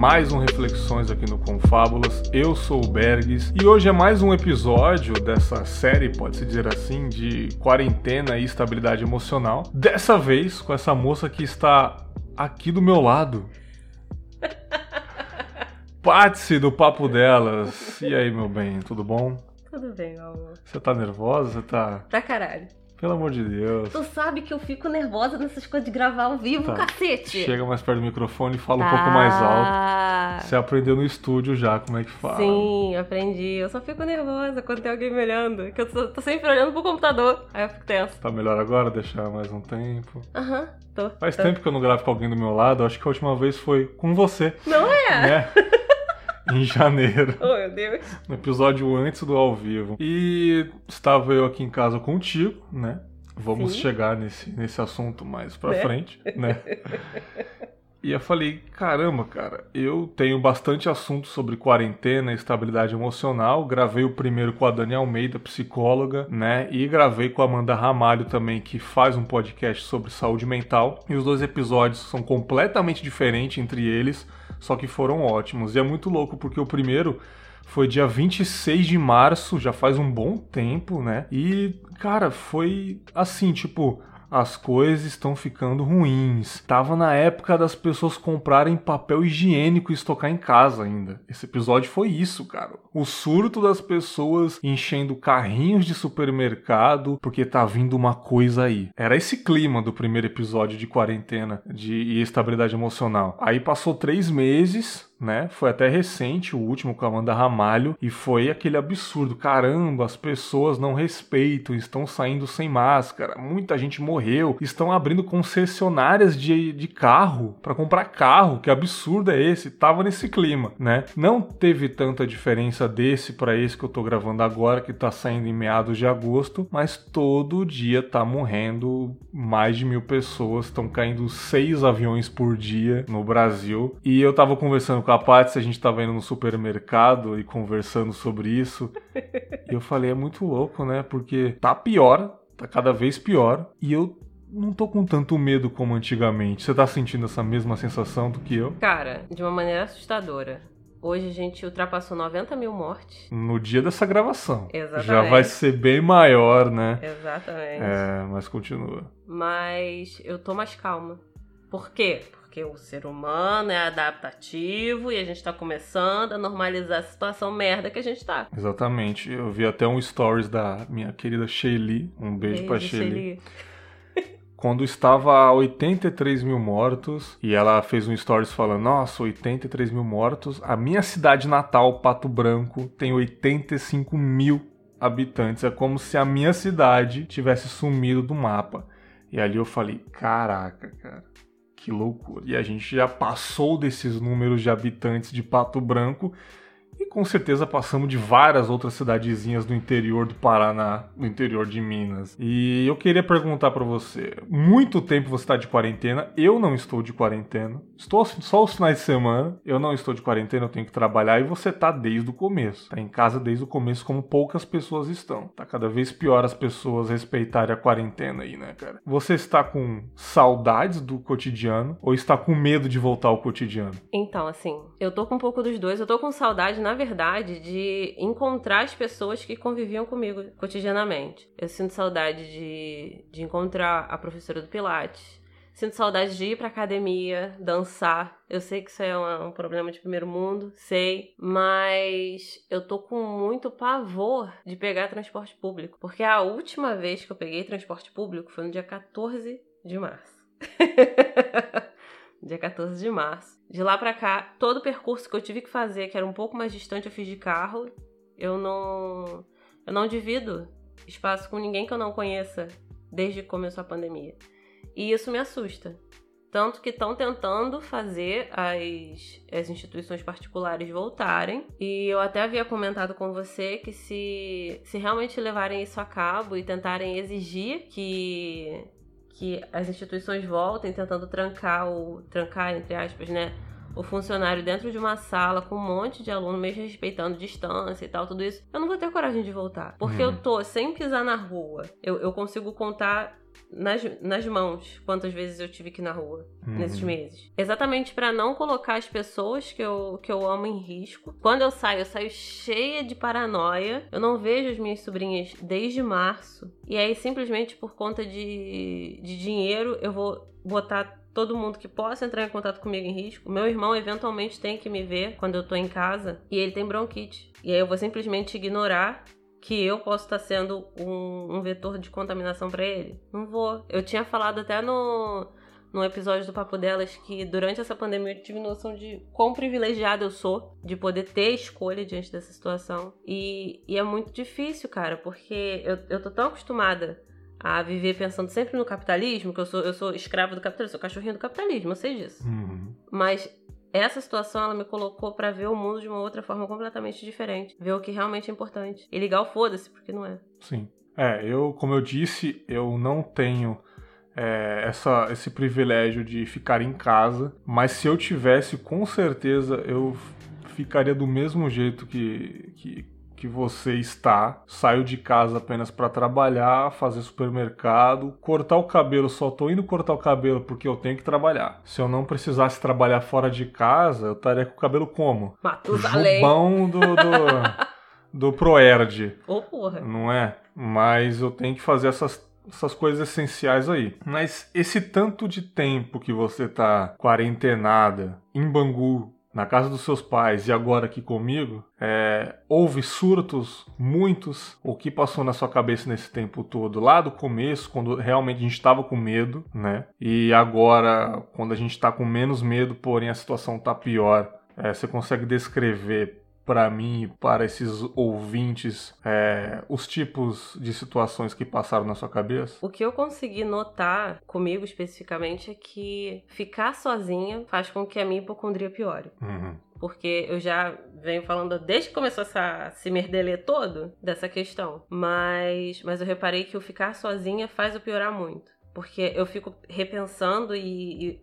mais um Reflexões aqui no Confábulas. Eu sou o Bergs e hoje é mais um episódio dessa série, pode-se dizer assim, de quarentena e estabilidade emocional. Dessa vez com essa moça que está aqui do meu lado. Patsy do Papo Delas. E aí, meu bem, tudo bom? Tudo bem, meu amor. Você tá nervosa? Você tá. Pra caralho. Pelo amor de Deus. Tu sabe que eu fico nervosa nessas coisas de gravar ao vivo, Tá. cacete. Chega mais perto do microfone e fala um Tá. pouco mais alto. Você aprendeu no estúdio já como é que fala. Sim, aprendi. Eu só fico nervosa quando tem alguém me olhando. Que eu tô, tô sempre olhando pro computador. Aí eu fico tensa. Tá melhor agora? Deixar mais um tempo. Aham, tô. Faz tô. tempo que eu não gravo com alguém do meu lado. Acho que a última vez foi com você, Não é? né? em janeiro. Oh, meu Deus. No episódio antes do ao vivo. E estava eu aqui em casa contigo, né? Vamos Sim. chegar nesse, nesse assunto mais pra Né? frente, né? E eu falei, caramba, cara, eu tenho bastante assunto sobre quarentena e estabilidade emocional. Gravei o primeiro com a Dani Almeida, psicóloga, né? E gravei com a Amanda Ramalho também, que faz um podcast sobre saúde mental. E os dois episódios são completamente diferentes entre eles, só que foram ótimos. E é muito louco porque o primeiro foi dia 26 de março, já faz um bom tempo, né? E, cara, foi assim, tipo, as coisas estão ficando ruins. Tava na época das pessoas comprarem papel higiênico e estocar em casa ainda. Esse episódio foi isso, cara. O surto das pessoas enchendo carrinhos de supermercado porque tá vindo uma coisa aí. Era esse clima do primeiro episódio de quarentena de, e estabilidade emocional. Aí passou três meses, né? Foi até recente, o último com a Amanda Ramalho, e foi aquele absurdo. Caramba, as pessoas não respeitam, estão saindo sem máscara, muita gente morreu, estão abrindo concessionárias de, de carro para comprar carro. Que absurdo é esse? Tava nesse clima, né? Não teve tanta diferença desse para esse que eu tô gravando agora, que tá saindo em meados de agosto, mas todo dia tá morrendo mais de mil pessoas, estão caindo seis aviões por dia no Brasil. E eu tava conversando com a Paty, a gente tava indo no supermercado e conversando sobre isso. e eu falei, é muito louco, né? Porque tá pior, tá cada vez pior. E eu não tô com tanto medo como antigamente. Você tá sentindo essa mesma sensação do que eu? Cara, de uma maneira assustadora. Hoje a gente ultrapassou 90 mil mortes. No dia dessa gravação. Exatamente. Já vai ser bem maior, né? Exatamente. É, mas continua. Mas eu tô mais calma. Por quê? Porque o ser humano é adaptativo e a gente tá começando a normalizar a situação merda que a gente tá. Exatamente. Eu vi até um stories da minha querida Shelly. Um beijo, pra Shelly. Shelly. Quando estava a 83 mil mortos, e ela fez um stories falando: Nossa, 83 mil mortos. A minha cidade natal, Pato Branco, tem 85 mil habitantes. É como se a minha cidade tivesse sumido do mapa. E ali eu falei: Caraca, cara. Que loucura. E a gente já passou desses números de habitantes de Pato Branco e com certeza passamos de várias outras cidadezinhas do interior do Paraná, no interior de Minas. E eu queria perguntar pra você: muito tempo você está de quarentena? Eu não estou de quarentena. Estou só os finais de semana. Eu não estou de quarentena, eu tenho que trabalhar e você tá desde o começo. Tá em casa desde o começo, como poucas pessoas estão. Tá cada vez pior as pessoas respeitarem a quarentena aí, né, cara? Você está com saudades do cotidiano ou está com medo de voltar ao cotidiano? Então, assim, eu tô com um pouco dos dois. Eu tô com saudade, na verdade, de encontrar as pessoas que conviviam comigo cotidianamente. Eu sinto saudade de, de encontrar a professora do Pilates. Sinto saudade de ir pra academia, dançar. Eu sei que isso é uma- um problema de primeiro mundo, sei, mas eu tô com muito pavor de pegar transporte público. Porque a última vez que eu peguei transporte público foi no dia 14 de março. dia 14 de março. De lá pra cá, todo o percurso que eu tive que fazer, que era um pouco mais distante, eu fiz de carro. Eu não. Eu não divido espaço com ninguém que eu não conheça desde que começou a pandemia. E isso me assusta. Tanto que estão tentando fazer as, as instituições particulares voltarem. E eu até havia comentado com você que se, se realmente levarem isso a cabo e tentarem exigir que, que as instituições voltem, tentando trancar o. trancar, entre aspas, né? O funcionário dentro de uma sala com um monte de aluno, mesmo respeitando distância e tal, tudo isso, eu não vou ter coragem de voltar. Porque uhum. eu tô sem pisar na rua. Eu, eu consigo contar nas, nas mãos quantas vezes eu tive que ir na rua uhum. nesses meses. Exatamente para não colocar as pessoas que eu, que eu amo em risco. Quando eu saio, eu saio cheia de paranoia. Eu não vejo as minhas sobrinhas desde março. E aí, simplesmente por conta de, de dinheiro, eu vou botar todo mundo que possa entrar em contato comigo em risco. Meu irmão eventualmente tem que me ver quando eu tô em casa e ele tem bronquite. E aí eu vou simplesmente ignorar que eu posso estar sendo um, um vetor de contaminação para ele? Não vou. Eu tinha falado até no, no episódio do Papo Delas que durante essa pandemia eu tive noção de quão privilegiada eu sou de poder ter escolha diante dessa situação. E, e é muito difícil, cara, porque eu, eu tô tão acostumada a viver pensando sempre no capitalismo, que eu sou, eu sou escravo do capitalismo, sou cachorrinho do capitalismo, eu sei disso. Uhum. Mas essa situação ela me colocou para ver o mundo de uma outra forma completamente diferente, ver o que realmente é importante e ligar o foda-se porque não é. Sim. É, eu, como eu disse, eu não tenho é, essa, esse privilégio de ficar em casa, mas se eu tivesse, com certeza eu ficaria do mesmo jeito que, que que você está, saiu de casa apenas para trabalhar, fazer supermercado, cortar o cabelo, só tô indo cortar o cabelo porque eu tenho que trabalhar. Se eu não precisasse trabalhar fora de casa, eu estaria com o cabelo como? Matusalém. Jubão do, do, do Proerd. Oh, porra. Não é? Mas eu tenho que fazer essas essas coisas essenciais aí. Mas esse tanto de tempo que você tá quarentenada em Bangu, na casa dos seus pais e agora aqui comigo, é, houve surtos, muitos. O que passou na sua cabeça nesse tempo todo? Lá do começo, quando realmente a gente estava com medo, né? E agora, quando a gente está com menos medo, porém a situação está pior. É, você consegue descrever para mim e para esses ouvintes é, os tipos de situações que passaram na sua cabeça? O que eu consegui notar comigo especificamente é que ficar sozinha faz com que a minha hipocondria piore. Uhum. Porque eu já venho falando desde que começou essa se merdeler todo dessa questão. Mas, mas eu reparei que o ficar sozinha faz eu piorar muito. Porque eu fico repensando e, e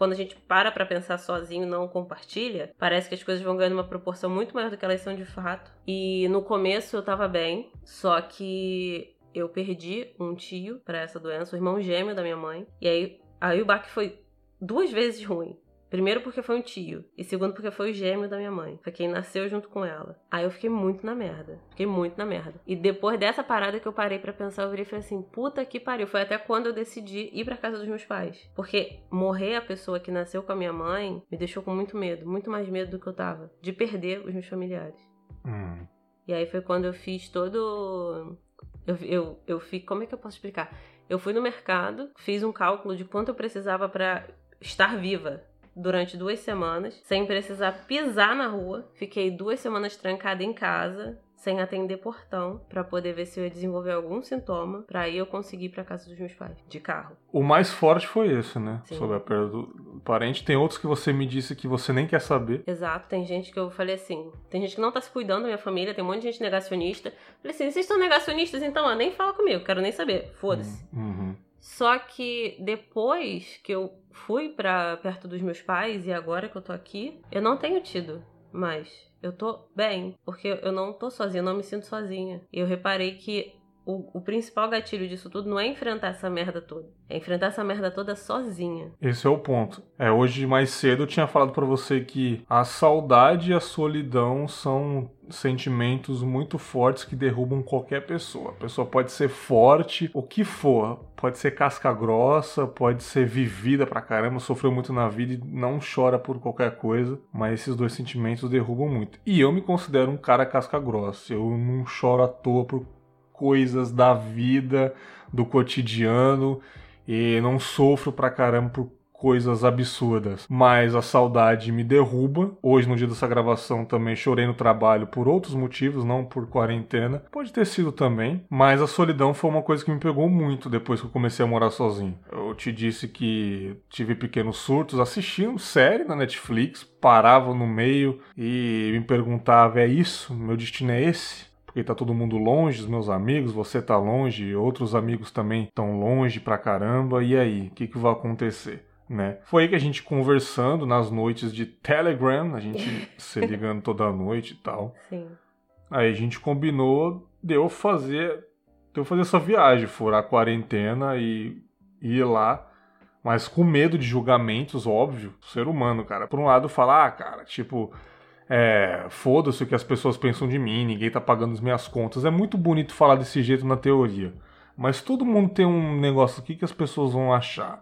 quando a gente para pra pensar sozinho não compartilha, parece que as coisas vão ganhando uma proporção muito maior do que elas são de fato. E no começo eu tava bem, só que eu perdi um tio para essa doença, o irmão gêmeo da minha mãe. E aí, aí o baque foi duas vezes ruim. Primeiro porque foi um tio. E segundo porque foi o gêmeo da minha mãe. Foi quem nasceu junto com ela. Aí eu fiquei muito na merda. Fiquei muito na merda. E depois dessa parada que eu parei para pensar, eu virei e falei assim: puta que pariu. Foi até quando eu decidi ir pra casa dos meus pais. Porque morrer a pessoa que nasceu com a minha mãe me deixou com muito medo. Muito mais medo do que eu tava. De perder os meus familiares. Hum. E aí foi quando eu fiz todo. Eu, eu, eu fiz. Como é que eu posso explicar? Eu fui no mercado, fiz um cálculo de quanto eu precisava para estar viva durante duas semanas, sem precisar pisar na rua. Fiquei duas semanas trancada em casa, sem atender portão, para poder ver se eu ia desenvolver algum sintoma, para aí eu conseguir ir para casa dos meus pais, de carro. O mais forte foi esse, né? Sim. Sobre a perda do parente. Tem outros que você me disse que você nem quer saber. Exato, tem gente que eu falei assim, tem gente que não tá se cuidando da minha família, tem um monte de gente negacionista. Falei assim, vocês são negacionistas, então, ó, nem fala comigo, quero nem saber, foda-se. Uhum. Só que depois que eu fui para perto dos meus pais e agora que eu tô aqui, eu não tenho tido mais. Eu tô bem, porque eu não tô sozinha, eu não me sinto sozinha. E eu reparei que o, o, principal gatilho disso tudo não é enfrentar essa merda toda. É enfrentar essa merda toda sozinha. Esse é o ponto. É, hoje mais cedo eu tinha falado para você que a saudade e a solidão são sentimentos muito fortes que derrubam qualquer pessoa. A pessoa pode ser forte, o que for. Pode ser casca grossa, pode ser vivida pra caramba, sofreu muito na vida e não chora por qualquer coisa, mas esses dois sentimentos derrubam muito. E eu me considero um cara casca grossa. Eu não choro à toa por coisas da vida, do cotidiano, e não sofro pra caramba por coisas absurdas, mas a saudade me derruba. Hoje, no dia dessa gravação, também chorei no trabalho por outros motivos, não por quarentena. Pode ter sido também, mas a solidão foi uma coisa que me pegou muito depois que eu comecei a morar sozinho. Eu te disse que tive pequenos surtos assistindo série na Netflix, parava no meio e me perguntava: é isso? Meu destino é esse? Porque tá todo mundo longe, os meus amigos, você tá longe, outros amigos também estão longe pra caramba, e aí, o que, que vai acontecer? né? Foi aí que a gente conversando nas noites de Telegram, a gente se ligando toda noite e tal. Sim. Aí a gente combinou de eu fazer, de eu fazer essa viagem, furar a quarentena e ir lá, mas com medo de julgamentos, óbvio, ser humano, cara. Por um lado, falar, ah, cara, tipo, é, foda-se o que as pessoas pensam de mim, ninguém tá pagando as minhas contas. É muito bonito falar desse jeito na teoria, mas todo mundo tem um negócio aqui que as pessoas vão achar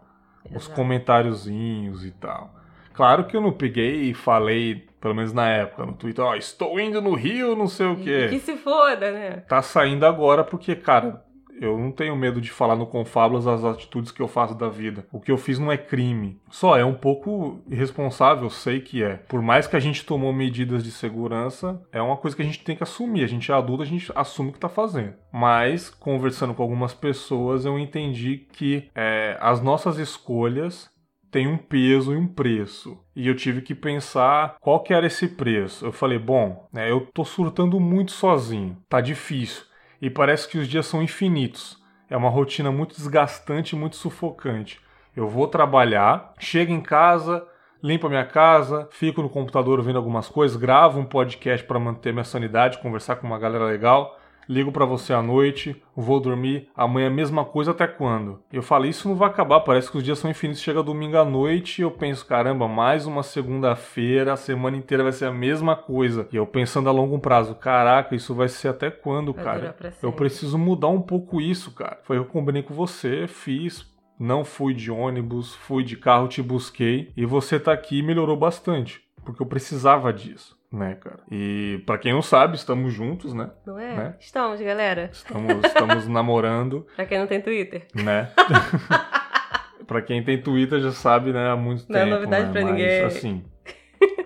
os comentáriozinhos e tal. Claro que eu não peguei e falei, pelo menos na época, no Twitter, ó, oh, estou indo no Rio, não sei o quê. Que se foda, né? Tá saindo agora porque, cara, eu não tenho medo de falar no Confábulas as atitudes que eu faço da vida. O que eu fiz não é crime. Só é um pouco irresponsável, sei que é. Por mais que a gente tomou medidas de segurança, é uma coisa que a gente tem que assumir. A gente é adulto, a gente assume o que tá fazendo. Mas, conversando com algumas pessoas, eu entendi que é, as nossas escolhas tem um peso e um preço. E eu tive que pensar qual que era esse preço. Eu falei, bom, né, eu tô surtando muito sozinho, tá difícil e parece que os dias são infinitos. É uma rotina muito desgastante e muito sufocante. Eu vou trabalhar, chego em casa, limpo a minha casa, fico no computador vendo algumas coisas, gravo um podcast para manter minha sanidade, conversar com uma galera legal ligo para você à noite, vou dormir, amanhã a mesma coisa até quando? Eu falei, isso não vai acabar, parece que os dias são infinitos, chega domingo à noite e eu penso, caramba, mais uma segunda-feira, a semana inteira vai ser a mesma coisa. E eu pensando a longo prazo, caraca, isso vai ser até quando, vai cara? Eu preciso mudar um pouco isso, cara. Foi eu que combinei com você, fiz, não fui de ônibus, fui de carro, te busquei e você tá aqui e melhorou bastante, porque eu precisava disso né, cara? E para quem não sabe, estamos juntos, né? Não é? Né? Estamos, galera. Estamos, estamos namorando. Pra quem não tem Twitter. Né? pra quem tem Twitter já sabe, né, há muito não tempo. Não é novidade né? pra Mas, ninguém. assim,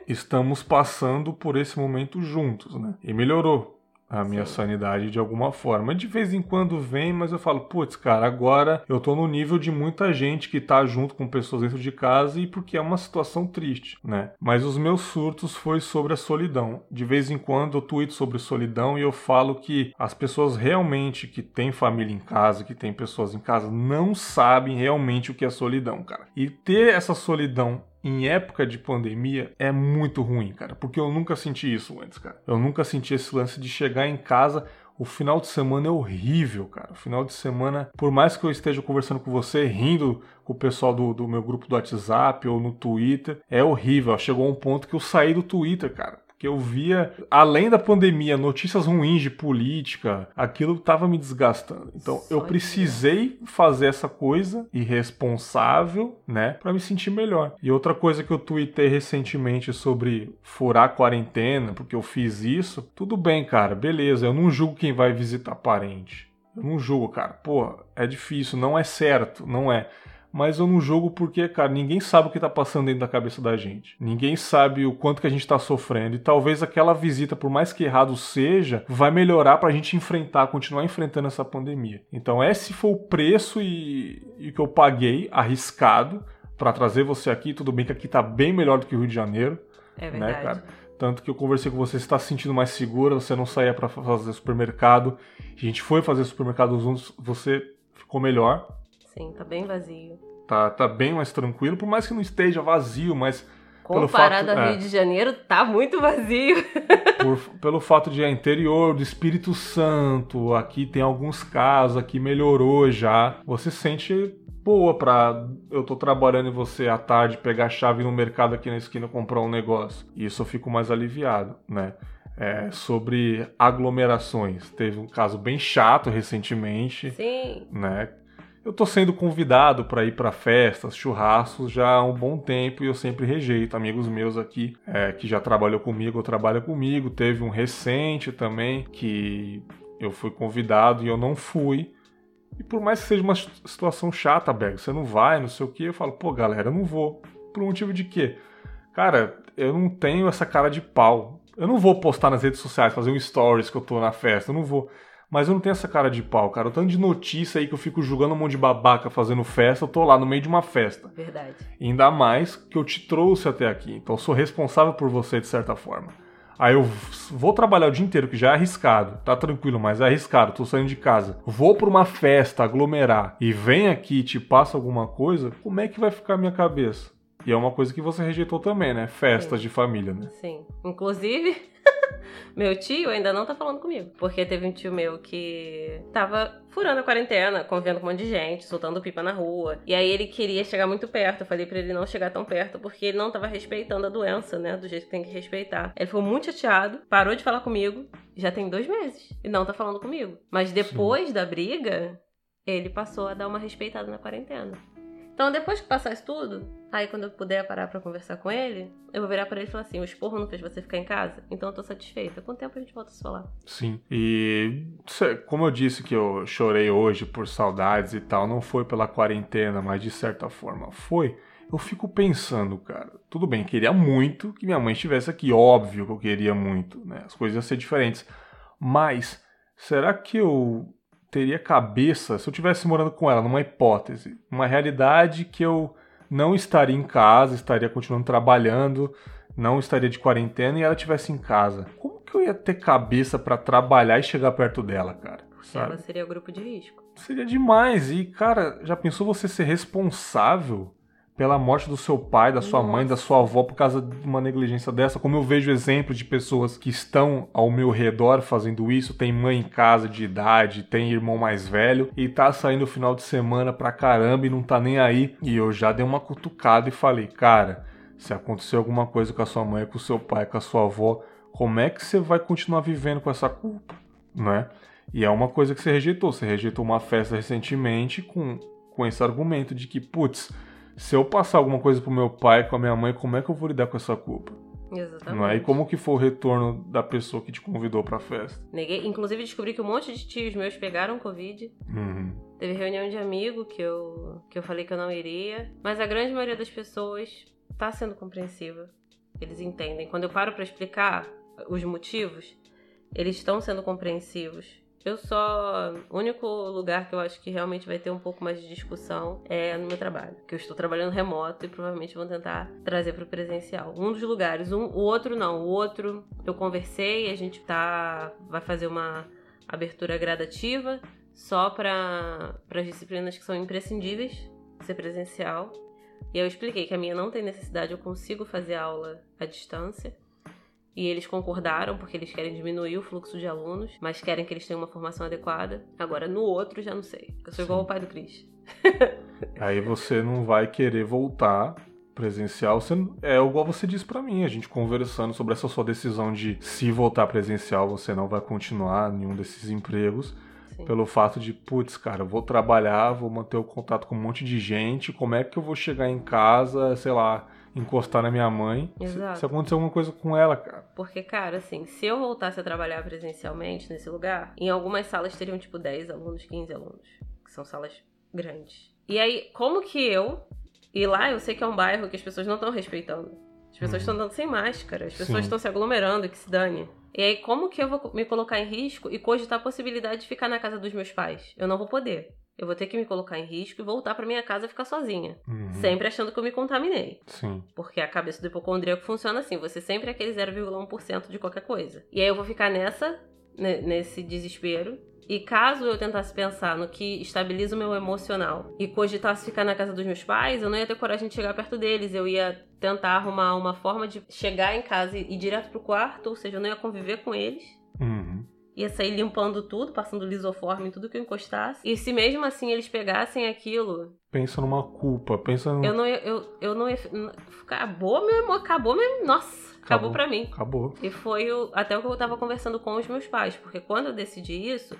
estamos passando por esse momento juntos, né? E melhorou a minha Sim. sanidade de alguma forma. De vez em quando vem, mas eu falo, putz, cara, agora eu tô no nível de muita gente que tá junto com pessoas dentro de casa e porque é uma situação triste, né? Mas os meus surtos foi sobre a solidão. De vez em quando eu tweeto sobre solidão e eu falo que as pessoas realmente que têm família em casa, que têm pessoas em casa, não sabem realmente o que é solidão, cara. E ter essa solidão em época de pandemia é muito ruim, cara, porque eu nunca senti isso antes, cara. Eu nunca senti esse lance de chegar em casa. O final de semana é horrível, cara. O final de semana, por mais que eu esteja conversando com você, rindo com o pessoal do, do meu grupo do WhatsApp ou no Twitter, é horrível. Chegou um ponto que eu saí do Twitter, cara que eu via, além da pandemia, notícias ruins de política, aquilo estava me desgastando. Então Só eu precisei fazer essa coisa irresponsável, né, para me sentir melhor. E outra coisa que eu tuitei recentemente sobre furar a quarentena, porque eu fiz isso, tudo bem, cara, beleza, eu não julgo quem vai visitar parente. Eu não julgo, cara. Pô, é difícil, não é certo, não é mas eu não jogo porque, cara, ninguém sabe o que tá passando dentro da cabeça da gente. Ninguém sabe o quanto que a gente tá sofrendo. E talvez aquela visita, por mais que errado seja, vai melhorar pra gente enfrentar, continuar enfrentando essa pandemia. Então, esse foi o preço e, e que eu paguei, arriscado, para trazer você aqui. Tudo bem que aqui tá bem melhor do que o Rio de Janeiro. É né, verdade. Né, cara? Tanto que eu conversei com você, você está se sentindo mais segura, você não saía para fazer supermercado. A gente foi fazer supermercado juntos, você ficou melhor. Sim, tá bem vazio. Tá, tá bem mais tranquilo, por mais que não esteja vazio, mas. Comparado fato, ao Rio é, de Janeiro, tá muito vazio. Por, pelo fato de é interior do Espírito Santo, aqui tem alguns casos, aqui melhorou já. Você sente boa pra eu tô trabalhando e você à tarde pegar a chave no mercado aqui na esquina comprar um negócio. E isso eu fico mais aliviado, né? É, sobre aglomerações. Teve um caso bem chato recentemente. Sim. Né? Eu tô sendo convidado para ir para festas, churrascos já há um bom tempo e eu sempre rejeito. Amigos meus aqui é, que já trabalhou comigo ou trabalham comigo. Teve um recente também que eu fui convidado e eu não fui. E por mais que seja uma situação chata, Berg, você não vai, não sei o que, eu falo, pô, galera, eu não vou. Por um motivo de quê? Cara, eu não tenho essa cara de pau. Eu não vou postar nas redes sociais, fazer um stories que eu tô na festa, eu não vou. Mas eu não tenho essa cara de pau, cara. O tanto de notícia aí que eu fico julgando um monte de babaca fazendo festa, eu tô lá no meio de uma festa. Verdade. E ainda mais que eu te trouxe até aqui. Então eu sou responsável por você de certa forma. Aí eu vou trabalhar o dia inteiro, que já é arriscado. Tá tranquilo, mas é arriscado. Tô saindo de casa. Vou pra uma festa, aglomerar. E vem aqui e te passa alguma coisa. Como é que vai ficar a minha cabeça? E é uma coisa que você rejeitou também, né? Festas Sim. de família, né? Sim. Inclusive, meu tio ainda não tá falando comigo. Porque teve um tio meu que tava furando a quarentena, convivendo com um monte de gente, soltando pipa na rua. E aí ele queria chegar muito perto. Eu falei para ele não chegar tão perto, porque ele não tava respeitando a doença, né? Do jeito que tem que respeitar. Ele ficou muito chateado, parou de falar comigo. Já tem dois meses. E não tá falando comigo. Mas depois Sim. da briga, ele passou a dar uma respeitada na quarentena. Então, depois que passar isso tudo, aí quando eu puder parar para conversar com ele, eu vou virar para ele e falar assim: o esporro não fez você ficar em casa? Então eu tô satisfeita. Com o tempo a gente volta a se falar. Sim. E como eu disse que eu chorei hoje por saudades e tal, não foi pela quarentena, mas de certa forma foi. Eu fico pensando, cara, tudo bem, queria muito que minha mãe estivesse aqui, óbvio que eu queria muito, né? As coisas iam ser diferentes. Mas será que eu teria cabeça se eu tivesse morando com ela, numa hipótese, uma realidade que eu não estaria em casa, estaria continuando trabalhando, não estaria de quarentena e ela estivesse em casa. Como que eu ia ter cabeça para trabalhar e chegar perto dela, cara? Sabe? Ela seria o grupo de risco. Seria demais. E, cara, já pensou você ser responsável pela morte do seu pai, da sua Nossa. mãe, da sua avó por causa de uma negligência dessa. Como eu vejo exemplos de pessoas que estão ao meu redor fazendo isso, tem mãe em casa de idade, tem irmão mais velho e tá saindo final de semana pra caramba e não tá nem aí. E eu já dei uma cutucada e falei, cara, se acontecer alguma coisa com a sua mãe, com o seu pai, com a sua avó, como é que você vai continuar vivendo com essa culpa, né? E é uma coisa que você rejeitou. Você rejeitou uma festa recentemente com, com esse argumento de que, putz, se eu passar alguma coisa pro meu pai, com a minha mãe, como é que eu vou lidar com essa culpa? Exatamente. Não é? E como que foi o retorno da pessoa que te convidou pra festa? Neguei. Inclusive, descobri que um monte de tios meus pegaram Covid. Uhum. Teve reunião de amigo que eu, que eu falei que eu não iria. Mas a grande maioria das pessoas tá sendo compreensiva. Eles entendem. Quando eu paro para explicar os motivos, eles estão sendo compreensivos. Eu só. O único lugar que eu acho que realmente vai ter um pouco mais de discussão é no meu trabalho. Que eu estou trabalhando remoto e provavelmente vão tentar trazer para o presencial. Um dos lugares. Um, o outro não. O outro eu conversei, a gente tá. Vai fazer uma abertura gradativa só para as disciplinas que são imprescindíveis ser presencial. E eu expliquei que a minha não tem necessidade, eu consigo fazer aula à distância. E eles concordaram porque eles querem diminuir o fluxo de alunos, mas querem que eles tenham uma formação adequada. Agora, no outro, já não sei. Eu sou igual ao pai do Cris. Aí você não vai querer voltar presencial. Você, é igual você disse para mim, a gente conversando sobre essa sua decisão de se voltar presencial, você não vai continuar nenhum desses empregos. Sim. Pelo fato de, putz, cara, eu vou trabalhar, vou manter o contato com um monte de gente, como é que eu vou chegar em casa, sei lá, encostar na minha mãe Exato. se, se acontecer alguma coisa com ela, cara. Porque, cara, assim, se eu voltasse a trabalhar presencialmente nesse lugar, em algumas salas teriam tipo 10 alunos, 15 alunos, que são salas grandes. E aí, como que eu. E lá eu sei que é um bairro que as pessoas não estão respeitando. As pessoas uhum. estão andando sem máscara, as pessoas estão se aglomerando, que se dane. E aí, como que eu vou me colocar em risco e cogitar a possibilidade de ficar na casa dos meus pais? Eu não vou poder. Eu vou ter que me colocar em risco e voltar para minha casa e ficar sozinha. Uhum. Sempre achando que eu me contaminei. Sim. Porque a cabeça do hipocondríaco funciona assim: você sempre é aquele 0,1% de qualquer coisa. E aí eu vou ficar nessa, nesse desespero. E caso eu tentasse pensar no que estabiliza o meu emocional e cogitasse ficar na casa dos meus pais, eu não ia ter coragem de chegar perto deles. Eu ia tentar arrumar uma forma de chegar em casa e ir direto pro quarto, ou seja, eu não ia conviver com eles. Uhum ia sair limpando tudo, passando lisoforme em tudo que eu encostasse. E se mesmo assim eles pegassem aquilo. Pensa numa culpa, pensa no... Eu não ia. Eu, eu não ia. Acabou meu acabou meu. Nossa, acabou, acabou pra mim. Acabou. E foi o, até o que eu tava conversando com os meus pais. Porque quando eu decidi isso,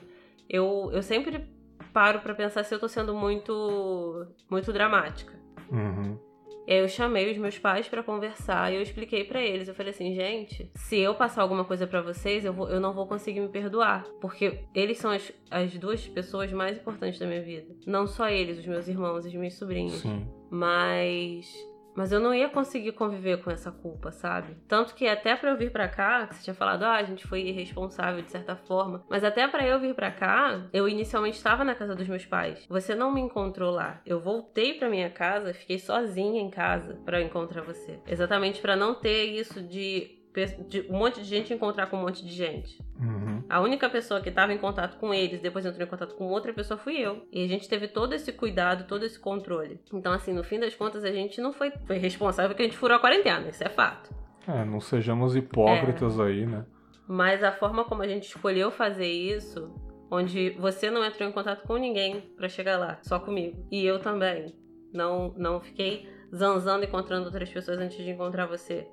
eu, eu sempre paro para pensar se eu tô sendo muito. muito dramática. Uhum. E aí eu chamei os meus pais para conversar e eu expliquei para eles. Eu falei assim, gente, se eu passar alguma coisa para vocês, eu, vou, eu não vou conseguir me perdoar. Porque eles são as, as duas pessoas mais importantes da minha vida. Não só eles, os meus irmãos e os meus sobrinhos. Sim. Mas mas eu não ia conseguir conviver com essa culpa, sabe? Tanto que até para eu vir para cá, que você tinha falado, ah, a gente foi irresponsável de certa forma, mas até para eu vir para cá, eu inicialmente estava na casa dos meus pais. Você não me encontrou lá. Eu voltei para minha casa, fiquei sozinha em casa para encontrar você. Exatamente para não ter isso de de um monte de gente encontrar com um monte de gente. A única pessoa que estava em contato com eles, depois entrou em contato com outra pessoa, fui eu. E a gente teve todo esse cuidado, todo esse controle. Então, assim, no fim das contas, a gente não foi, foi responsável porque a gente furou a quarentena, isso é fato. É, não sejamos hipócritas é. aí, né? Mas a forma como a gente escolheu fazer isso, onde você não entrou em contato com ninguém para chegar lá, só comigo. E eu também. Não, não fiquei zanzando encontrando outras pessoas antes de encontrar você.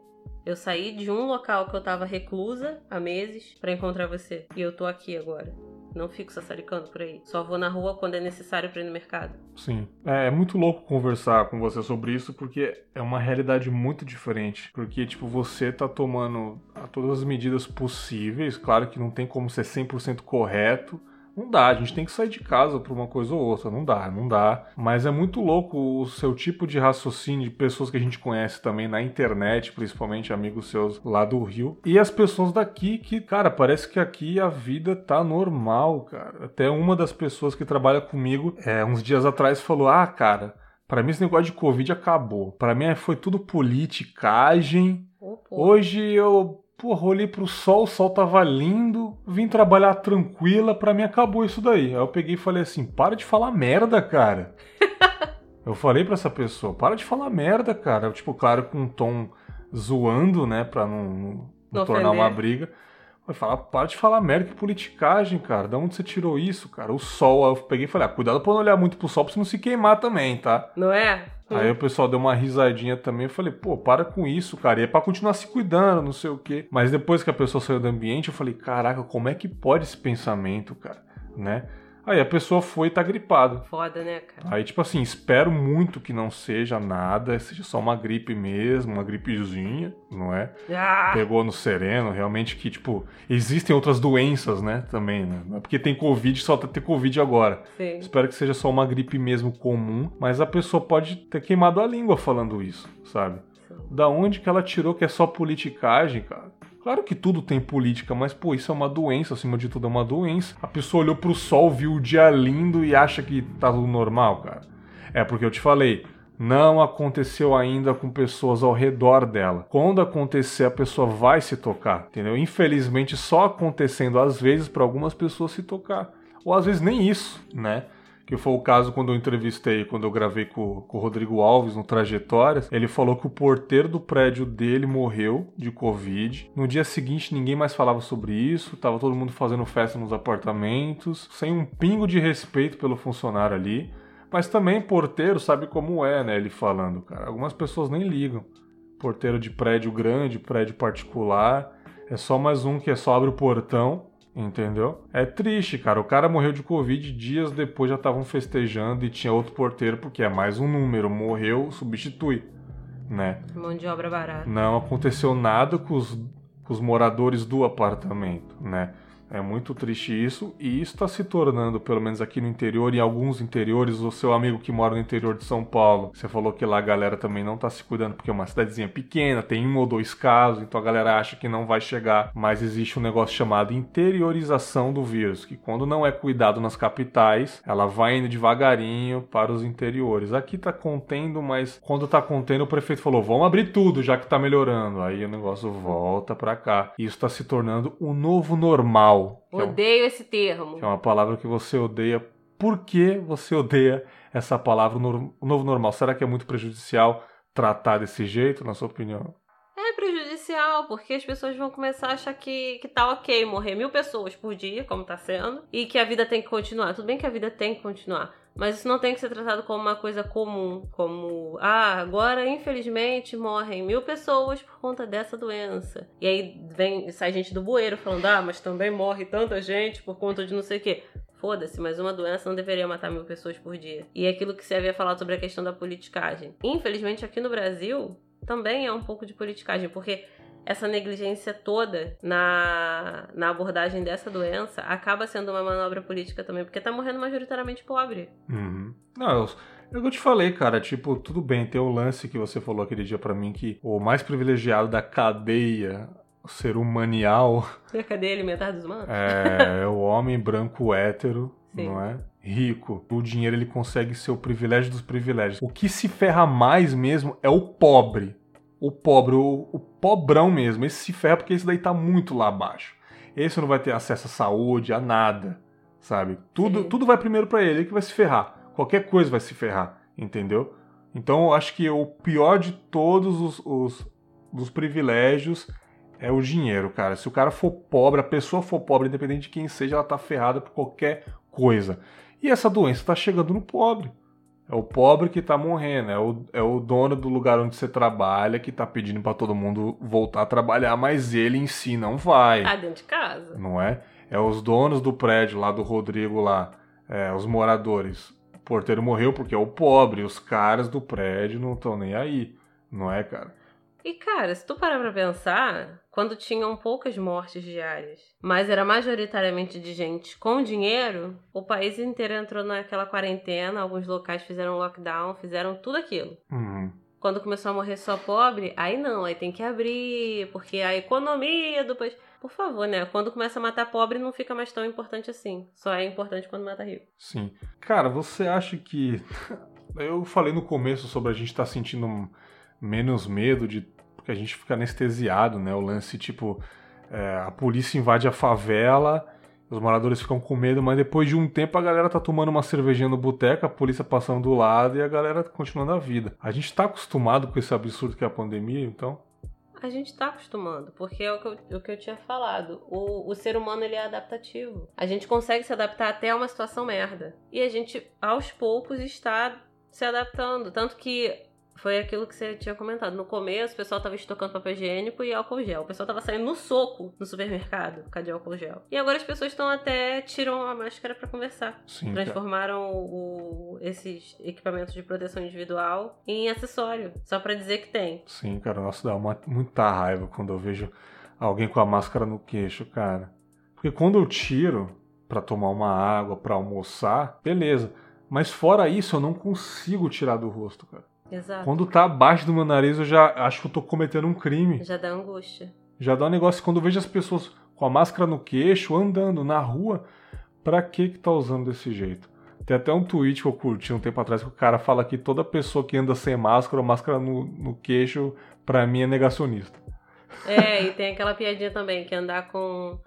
Eu saí de um local que eu tava reclusa há meses para encontrar você. E eu tô aqui agora. Não fico sassaricando por aí. Só vou na rua quando é necessário para ir no mercado. Sim. É, é, muito louco conversar com você sobre isso porque é uma realidade muito diferente. Porque, tipo, você tá tomando todas as medidas possíveis. Claro que não tem como ser 100% correto. Não dá, a gente tem que sair de casa por uma coisa ou outra. Não dá, não dá. Mas é muito louco o seu tipo de raciocínio de pessoas que a gente conhece também na internet, principalmente amigos seus lá do Rio. E as pessoas daqui que, cara, parece que aqui a vida tá normal, cara. Até uma das pessoas que trabalha comigo, é, uns dias atrás, falou: Ah, cara. Para mim esse negócio de Covid acabou. Para mim foi tudo politicagem. Hoje eu Porra, olhei pro sol, o sol tava lindo, vim trabalhar tranquila, pra mim acabou isso daí. Aí eu peguei e falei assim: para de falar merda, cara. eu falei pra essa pessoa: para de falar merda, cara. Tipo, claro, com um tom zoando, né, pra não, não, não tornar uma briga. Vai falar, para de falar merda, que politicagem, cara. Da onde você tirou isso, cara? O sol, aí eu peguei e falei, ah, cuidado pra não olhar muito pro sol pra você não se queimar também, tá? Não é? Aí o pessoal deu uma risadinha também. Eu falei, pô, para com isso, cara. E é pra continuar se cuidando, não sei o quê. Mas depois que a pessoa saiu do ambiente, eu falei, caraca, como é que pode esse pensamento, cara? Né? Aí a pessoa foi e tá gripado. Foda, né, cara? Aí, tipo assim, espero muito que não seja nada, seja só uma gripe mesmo, uma gripezinha, não é? Ah. Pegou no sereno, realmente que, tipo, existem outras doenças, né, também, né? Não é porque tem Covid só tá ter Covid agora. Sim. Espero que seja só uma gripe mesmo comum, mas a pessoa pode ter queimado a língua falando isso, sabe? Sim. Da onde que ela tirou que é só politicagem, cara? Claro que tudo tem política, mas pô, isso é uma doença, acima de tudo é uma doença. A pessoa olhou pro sol, viu o dia lindo e acha que tá tudo normal, cara. É porque eu te falei, não aconteceu ainda com pessoas ao redor dela. Quando acontecer, a pessoa vai se tocar, entendeu? Infelizmente, só acontecendo às vezes para algumas pessoas se tocar. Ou às vezes nem isso, né? Que foi o caso quando eu entrevistei, quando eu gravei com, com o Rodrigo Alves no Trajetórias. Ele falou que o porteiro do prédio dele morreu de Covid. No dia seguinte, ninguém mais falava sobre isso, tava todo mundo fazendo festa nos apartamentos, sem um pingo de respeito pelo funcionário ali. Mas também porteiro sabe como é, né? Ele falando, cara. Algumas pessoas nem ligam. Porteiro de prédio grande, prédio particular. É só mais um que é só abre o portão Entendeu? É triste, cara. O cara morreu de Covid, dias depois já estavam festejando e tinha outro porteiro, porque é mais um número. Morreu, substitui. Né? Mão de obra barata. Não aconteceu nada com os, com os moradores do apartamento, né? É muito triste isso, e isso está se tornando, pelo menos aqui no interior, em alguns interiores, o seu amigo que mora no interior de São Paulo, você falou que lá a galera também não está se cuidando porque é uma cidadezinha pequena, tem um ou dois casos, então a galera acha que não vai chegar, mas existe um negócio chamado interiorização do vírus, que quando não é cuidado nas capitais, ela vai indo devagarinho para os interiores. Aqui está contendo, mas quando está contendo, o prefeito falou: vamos abrir tudo já que está melhorando. Aí o negócio volta para cá. Isso está se tornando o novo normal normal. Odeio é um, esse termo. Que é uma palavra que você odeia. Por que você odeia essa palavra, o novo normal? Será que é muito prejudicial tratar desse jeito, na sua opinião? É prejudicial, porque as pessoas vão começar a achar que, que tá ok morrer mil pessoas por dia, como tá sendo, e que a vida tem que continuar. Tudo bem que a vida tem que continuar, mas isso não tem que ser tratado como uma coisa comum, como ah, agora infelizmente morrem mil pessoas por conta dessa doença. E aí vem sai gente do bueiro falando: "Ah, mas também morre tanta gente por conta de não sei o quê". Foda-se, mas uma doença não deveria matar mil pessoas por dia. E é aquilo que você havia falado sobre a questão da politicagem. Infelizmente, aqui no Brasil, também é um pouco de politicagem, porque essa negligência toda na, na abordagem dessa doença acaba sendo uma manobra política também, porque tá morrendo majoritariamente pobre. Uhum. Não, eu, eu, eu te falei, cara, tipo, tudo bem, tem o lance que você falou aquele dia para mim que o mais privilegiado da cadeia ser humanial. A cadeia alimentar dos humanos? É, é o homem branco hétero, Sim. não é? Rico. O dinheiro ele consegue ser o privilégio dos privilégios. O que se ferra mais mesmo é o pobre. O pobre, o, o pobrão mesmo. Esse se ferra porque esse daí tá muito lá abaixo. Esse não vai ter acesso à saúde, a nada, sabe? Tudo, tudo vai primeiro para ele, ele que vai se ferrar. Qualquer coisa vai se ferrar, entendeu? Então eu acho que o pior de todos os, os, os privilégios é o dinheiro, cara. Se o cara for pobre, a pessoa for pobre, independente de quem seja, ela tá ferrada por qualquer coisa. E essa doença tá chegando no pobre. É o pobre que tá morrendo, é o, é o dono do lugar onde você trabalha que tá pedindo para todo mundo voltar a trabalhar, mas ele em si não vai. Tá dentro de casa. Não é? É os donos do prédio lá do Rodrigo lá, é, os moradores. O porteiro morreu porque é o pobre, os caras do prédio não estão nem aí, não é, cara? E cara, se tu parar pra pensar, quando tinham poucas mortes diárias, mas era majoritariamente de gente com dinheiro, o país inteiro entrou naquela quarentena, alguns locais fizeram lockdown, fizeram tudo aquilo. Uhum. Quando começou a morrer só pobre, aí não, aí tem que abrir, porque a economia do país. Por favor, né? Quando começa a matar pobre, não fica mais tão importante assim. Só é importante quando mata rico. Sim. Cara, você acha que. Eu falei no começo sobre a gente estar tá sentindo menos medo de porque a gente fica anestesiado, né? O lance, tipo, é, a polícia invade a favela, os moradores ficam com medo, mas depois de um tempo a galera tá tomando uma cervejinha no boteco, a polícia passando do lado e a galera continuando a vida. A gente tá acostumado com esse absurdo que é a pandemia, então? A gente tá acostumando, porque é o que eu, o que eu tinha falado. O, o ser humano ele é adaptativo. A gente consegue se adaptar até a uma situação merda. E a gente, aos poucos, está se adaptando. Tanto que foi aquilo que você tinha comentado. No começo, o pessoal tava estocando papel higiênico e álcool gel. O pessoal tava saindo no soco no supermercado, cadê álcool gel? E agora as pessoas estão até tiram a máscara para conversar. Sim, Transformaram o, esses equipamentos de proteção individual em acessório, só para dizer que tem. Sim, cara, nossa, dá uma, muita raiva quando eu vejo alguém com a máscara no queixo, cara. Porque quando eu tiro para tomar uma água, para almoçar, beleza. Mas fora isso, eu não consigo tirar do rosto, cara. Exato. Quando tá abaixo do meu nariz, eu já acho que eu tô cometendo um crime. Já dá angústia. Já dá um negócio. Quando eu vejo as pessoas com a máscara no queixo, andando na rua, pra que que tá usando desse jeito? Tem até um tweet que eu curti um tempo atrás que o cara fala que toda pessoa que anda sem máscara ou máscara no, no queixo, pra mim é negacionista. É, e tem aquela piadinha também, que andar com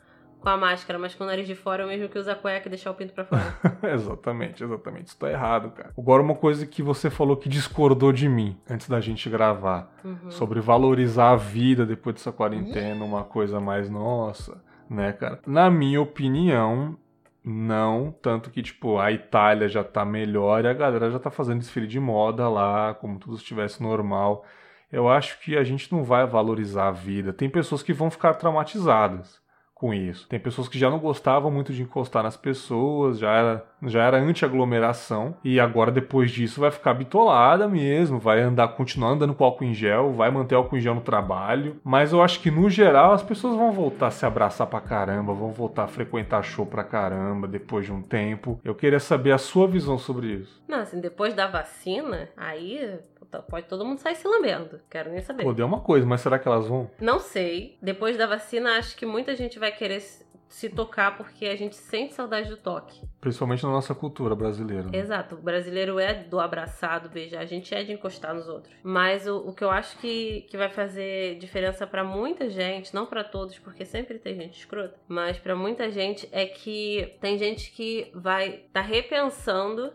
com a máscara, mas com o nariz de fora é o mesmo que usar cueca e deixar o pinto pra fora. exatamente, exatamente. Isso tá errado, cara. Agora, uma coisa que você falou que discordou de mim antes da gente gravar, uhum. sobre valorizar a vida depois dessa quarentena, uma coisa mais nossa, né, cara? Na minha opinião, não, tanto que, tipo, a Itália já tá melhor e a galera já tá fazendo desfile de moda lá, como tudo estivesse normal. Eu acho que a gente não vai valorizar a vida. Tem pessoas que vão ficar traumatizadas com isso. Tem pessoas que já não gostavam muito de encostar nas pessoas, já era, já era anti-aglomeração, e agora depois disso vai ficar bitolada mesmo, vai andar, continuar andando com álcool em gel, vai manter álcool em gel no trabalho, mas eu acho que no geral as pessoas vão voltar a se abraçar pra caramba, vão voltar a frequentar show pra caramba depois de um tempo. Eu queria saber a sua visão sobre isso. Não, assim, depois da vacina, aí pode todo mundo sair se lambendo. Quero nem saber. Pô, deu uma coisa, mas será que elas vão? Não sei. Depois da vacina, acho que muita gente vai querer se tocar porque a gente sente saudade do toque. Principalmente na nossa cultura brasileira. Né? Exato. O brasileiro é do abraçado, beijar. A gente é de encostar nos outros. Mas o, o que eu acho que, que vai fazer diferença para muita gente, não para todos, porque sempre tem gente escrota, mas para muita gente é que tem gente que vai estar tá repensando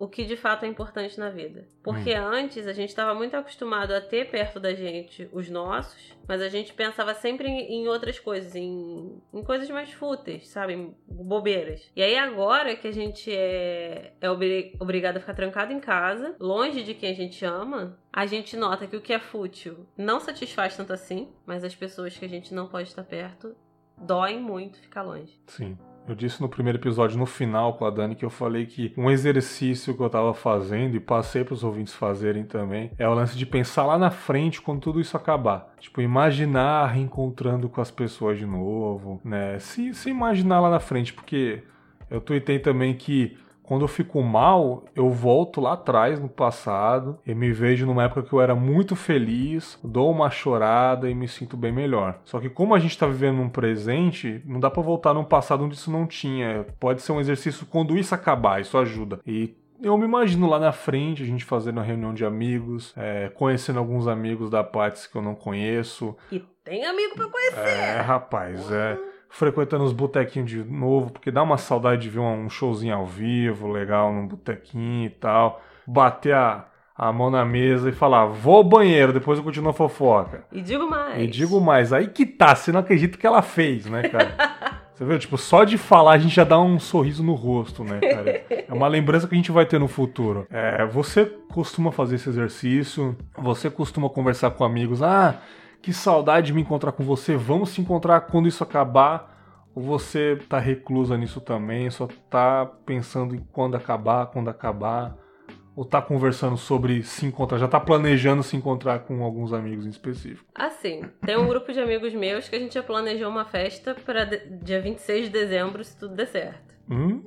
o que de fato é importante na vida. Porque hum. antes a gente estava muito acostumado a ter perto da gente os nossos, mas a gente pensava sempre em, em outras coisas, em, em, coisas mais fúteis, sabe? Em bobeiras. E aí agora que a gente é, é obri obrigado a ficar trancado em casa, longe de quem a gente ama, a gente nota que o que é fútil não satisfaz tanto assim, mas as pessoas que a gente não pode estar perto doem muito ficar longe. Sim. Eu disse no primeiro episódio, no final com a Dani, que eu falei que um exercício que eu tava fazendo e passei para os ouvintes fazerem também é o lance de pensar lá na frente quando tudo isso acabar. Tipo, imaginar reencontrando com as pessoas de novo, né? Se, se imaginar lá na frente, porque eu tuitei também que quando eu fico mal, eu volto lá atrás no passado e me vejo numa época que eu era muito feliz, dou uma chorada e me sinto bem melhor. Só que como a gente está vivendo num presente, não dá para voltar num passado onde isso não tinha. Pode ser um exercício quando isso acabar, isso ajuda. E eu me imagino lá na frente, a gente fazendo uma reunião de amigos, é, conhecendo alguns amigos da Patis que eu não conheço. E tem amigo pra conhecer! É, rapaz, é frequentando os botequinhos de novo, porque dá uma saudade de ver um showzinho ao vivo, legal, num botequinho e tal. Bater a, a mão na mesa e falar, vou ao banheiro, depois eu continuo a fofoca. E digo mais. E digo mais. Aí que tá, você não acredita que ela fez, né, cara? Você viu? Tipo, só de falar a gente já dá um sorriso no rosto, né, cara? É uma lembrança que a gente vai ter no futuro. É, você costuma fazer esse exercício, você costuma conversar com amigos, ah, que saudade de me encontrar com você, vamos se encontrar quando isso acabar. Ou você tá reclusa nisso também, só tá pensando em quando acabar, quando acabar. Ou tá conversando sobre se encontrar, já tá planejando se encontrar com alguns amigos em específico? Assim, tem um grupo de amigos meus que a gente já planejou uma festa para dia 26 de dezembro, se tudo der certo. Hum,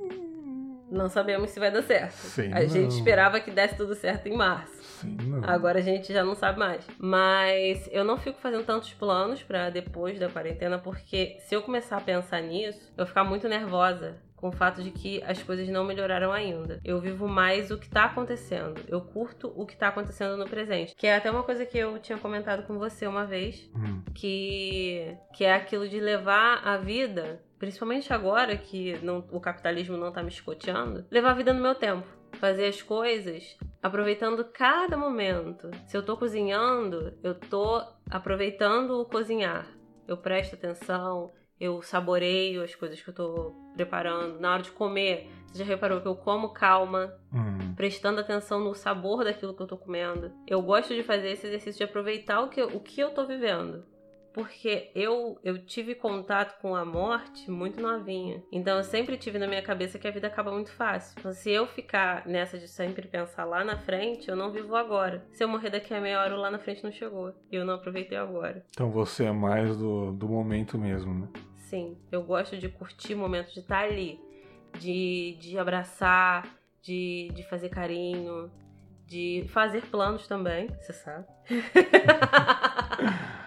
Não sabemos se vai dar certo. Sei a gente não. esperava que desse tudo certo em março. sim, não. Agora a gente já não sabe mais. Mas eu não fico fazendo tantos planos pra depois da quarentena, porque se eu começar a pensar nisso, eu vou ficar muito nervosa com o fato de que as coisas não melhoraram ainda. Eu vivo mais o que tá acontecendo. Eu curto o que tá acontecendo no presente. Que é até uma coisa que eu tinha comentado com você uma vez, Hum, que, que é aquilo de levar a vida, principalmente agora que não- o capitalismo não tá me escoteando, levar a vida no meu tempo. Fazer as coisas aproveitando cada momento. Se eu tô cozinhando, eu tô aproveitando o cozinhar. Eu presto atenção, eu saboreio as coisas que eu tô preparando. Na hora de comer, você já reparou que eu como calma, hum. prestando atenção no sabor daquilo que eu tô comendo. Eu gosto de fazer esse exercício de aproveitar o que, o que eu tô vivendo. Porque eu, eu tive contato com a morte muito novinha. Então eu sempre tive na minha cabeça que a vida acaba muito fácil. Então se eu ficar nessa de sempre pensar lá na frente, eu não vivo agora. Se eu morrer daqui a meia hora, lá na frente não chegou. E eu não aproveitei agora. Então você é mais do, do momento mesmo, né? Sim, eu gosto de curtir o momento de estar ali. De, de abraçar, de, de fazer carinho, de fazer planos também, você sabe.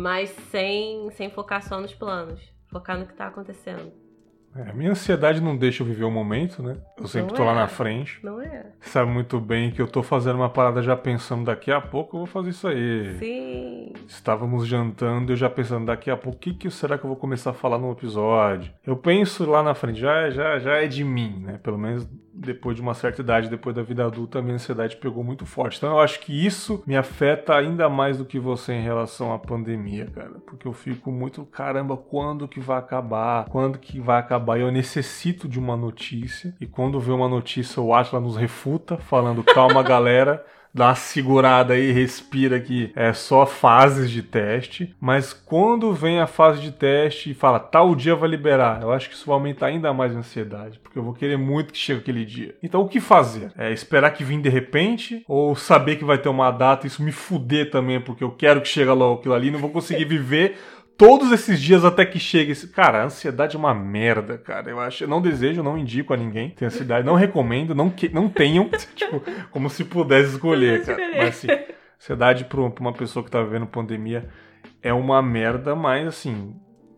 Mas sem, sem focar só nos planos. Focar no que tá acontecendo. É, a minha ansiedade não deixa eu viver o momento, né? Eu sempre Não tô lá é. na frente. Não é? Sabe muito bem que eu tô fazendo uma parada já pensando daqui a pouco eu vou fazer isso aí. Sim. Estávamos jantando e eu já pensando daqui a pouco o que, que será que eu vou começar a falar no episódio. Eu penso lá na frente, já, já, já é de mim, né? Pelo menos depois de uma certa idade, depois da vida adulta, a minha ansiedade pegou muito forte. Então eu acho que isso me afeta ainda mais do que você em relação à pandemia, cara. Porque eu fico muito, caramba, quando que vai acabar? Quando que vai acabar? Eu necessito de uma notícia. E quando vê uma notícia, o Atlas nos refuta, falando, calma, galera dá uma segurada aí, respira que é só fases de teste. Mas quando vem a fase de teste e fala tal dia vai liberar, eu acho que isso vai aumentar ainda mais a ansiedade, porque eu vou querer muito que chegue aquele dia. Então o que fazer? É esperar que vim de repente ou saber que vai ter uma data e isso me fuder também, porque eu quero que chegue logo aquilo ali, não vou conseguir viver todos esses dias até que chegue esse. Cara, a ansiedade é uma merda, cara. Eu acho. Eu não desejo, não indico a ninguém ter ansiedade. Não recomendo, não, que... não tenham. tipo, como se pudesse escolher, cara. Mas assim, ansiedade pra uma pessoa que tá vivendo pandemia é uma merda, mas assim.